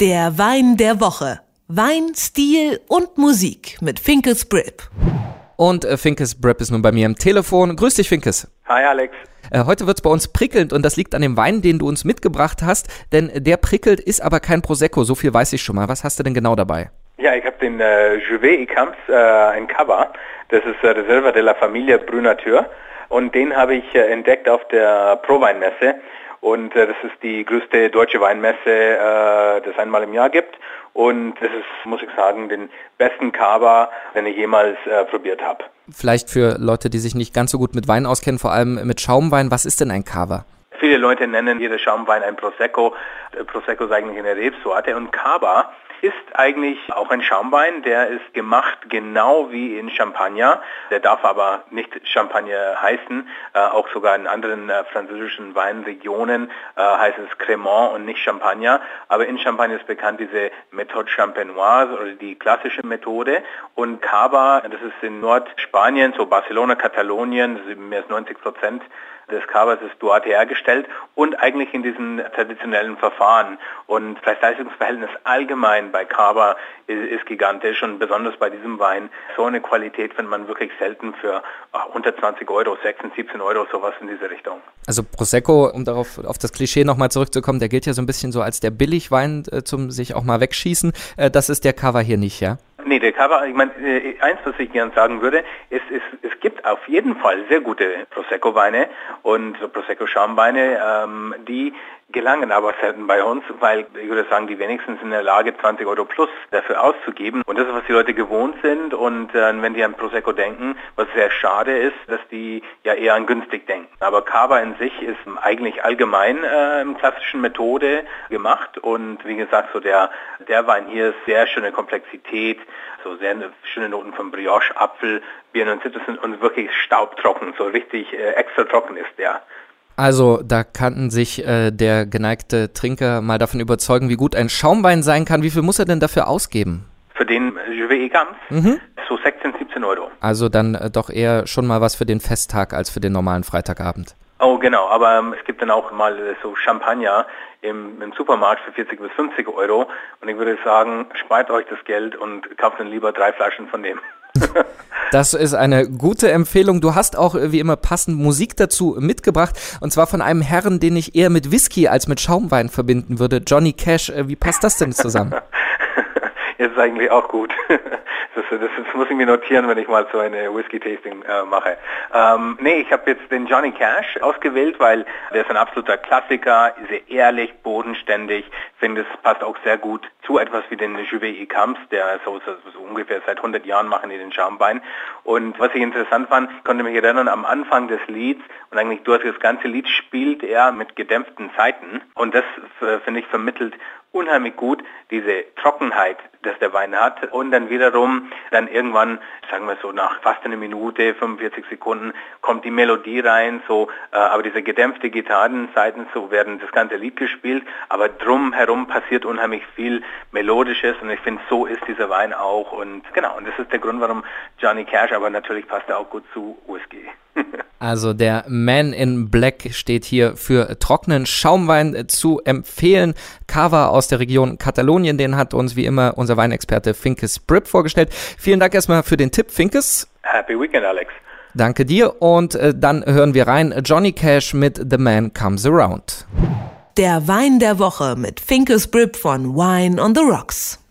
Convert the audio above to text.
Der Wein der Woche. Wein, Stil und Musik mit Finkes Brip. Und äh, Finkes Brip ist nun bei mir am Telefon. Grüß dich, Finkes. Hi, Alex. Äh, heute wird's bei uns prickelnd und das liegt an dem Wein, den du uns mitgebracht hast, denn der prickelt, ist aber kein Prosecco, so viel weiß ich schon mal. Was hast du denn genau dabei? Ja, ich habe den äh, Juvet Icams, äh, ein Cover. Das ist äh, Reserva de la Familie Brünateur und den habe ich äh, entdeckt auf der Pro-Weinmesse und äh, das ist die größte deutsche Weinmesse, äh, das einmal im Jahr gibt. Und das ist, muss ich sagen, den besten Cava, den ich jemals äh, probiert habe. Vielleicht für Leute, die sich nicht ganz so gut mit Wein auskennen, vor allem mit Schaumwein, was ist denn ein Cava? Viele Leute nennen jede Schaumwein ein Prosecco. Prosecco ist eigentlich eine Rebsorte und Cava ist eigentlich auch ein Schaumwein, der ist gemacht genau wie in Champagner. Der darf aber nicht Champagner heißen. Äh, auch sogar in anderen äh, französischen Weinregionen äh, heißt es Cremant und nicht Champagner. Aber in Champagner ist bekannt diese Methode Champenoise oder die klassische Methode. Und Cava, das ist in Nordspanien, so Barcelona, Katalonien, mehr als 90 Prozent des Cavas ist dort hergestellt und eigentlich in diesen traditionellen Verfahren. Und Preis-Leistungsverhältnis allgemein bei Cava ist, ist, gigantisch und besonders bei diesem Wein. So eine Qualität findet man wirklich selten für ach, unter 20 Euro, 16, 17 Euro, sowas in diese Richtung. Also Prosecco, um darauf auf das Klischee nochmal zurückzukommen, der gilt ja so ein bisschen so als der Billigwein äh, zum sich auch mal wegschießen. Äh, das ist der Cava hier nicht, ja? Nee, der Cover, ich meine, äh, eins, was ich gern sagen würde, ist, ist, es gibt auf jeden Fall sehr gute Prosecco-Weine und Prosecco-Schaumweine, ähm, die gelangen aber selten bei uns, weil ich würde sagen, die wenigsten sind in der Lage, 20 Euro plus dafür auszugeben. Und das ist, was die Leute gewohnt sind. Und äh, wenn die an Prosecco denken, was sehr schade ist, dass die ja eher an günstig denken. Aber Cava in sich ist eigentlich allgemein äh, im klassischen Methode gemacht. Und wie gesagt, so der, der Wein hier ist sehr schöne Komplexität, so sehr schöne Noten von Brioche, Apfel, Birnen und Zitrus und wirklich staubtrocken, so richtig äh, extra trocken ist der. Also da kann sich äh, der geneigte Trinker mal davon überzeugen, wie gut ein Schaumwein sein kann. Wie viel muss er denn dafür ausgeben? Für den Juvet Egams? Mhm. So 16, 17 Euro. Also dann äh, doch eher schon mal was für den Festtag als für den normalen Freitagabend. Oh genau, aber ähm, es gibt dann auch mal äh, so Champagner im, im, Supermarkt für 40 bis 50 Euro und ich würde sagen, spart euch das Geld und kauft dann lieber drei Flaschen von dem. Das ist eine gute Empfehlung. Du hast auch äh, wie immer passend Musik dazu mitgebracht und zwar von einem Herrn, den ich eher mit Whisky als mit Schaumwein verbinden würde, Johnny Cash. Äh, wie passt das denn zusammen? ist eigentlich auch gut. Das, das, das, muss ich mir notieren, wenn ich mal so eine Whisky-Tasting äh, mache. Ähm, nee, ich habe jetzt den Johnny Cash ausgewählt, weil der ist ein absoluter Klassiker, sehr ehrlich, bodenständig. Finde, es passt auch sehr gut zu etwas wie den Juvet Camps, der so, so, so, ungefähr seit 100 Jahren machen die den Schambein. Und was ich interessant fand, konnte mich erinnern, am Anfang des Lieds und eigentlich durch das ganze Lied spielt er mit gedämpften Zeiten. Und das, äh, finde ich, vermittelt unheimlich gut diese Trockenheit, das der Wein hat und dann wiederum dann irgendwann, sagen wir so nach fast einer Minute, 45 Sekunden kommt die Melodie rein, so äh, aber diese gedämpfte Gitarrenseiten so werden das ganze Lied gespielt, aber drumherum passiert unheimlich viel melodisches und ich finde so ist dieser Wein auch und genau und das ist der Grund, warum Johnny Cash, aber natürlich passt er auch gut zu Whisky. Also der Man in Black steht hier für trockenen Schaumwein zu empfehlen. Cava aus der Region Katalonien, den hat uns wie immer unser Weinexperte Finkes Brip vorgestellt. Vielen Dank erstmal für den Tipp, Finkes. Happy Weekend, Alex. Danke dir und äh, dann hören wir rein Johnny Cash mit The Man Comes Around. Der Wein der Woche mit Finkes Brip von Wine on the Rocks.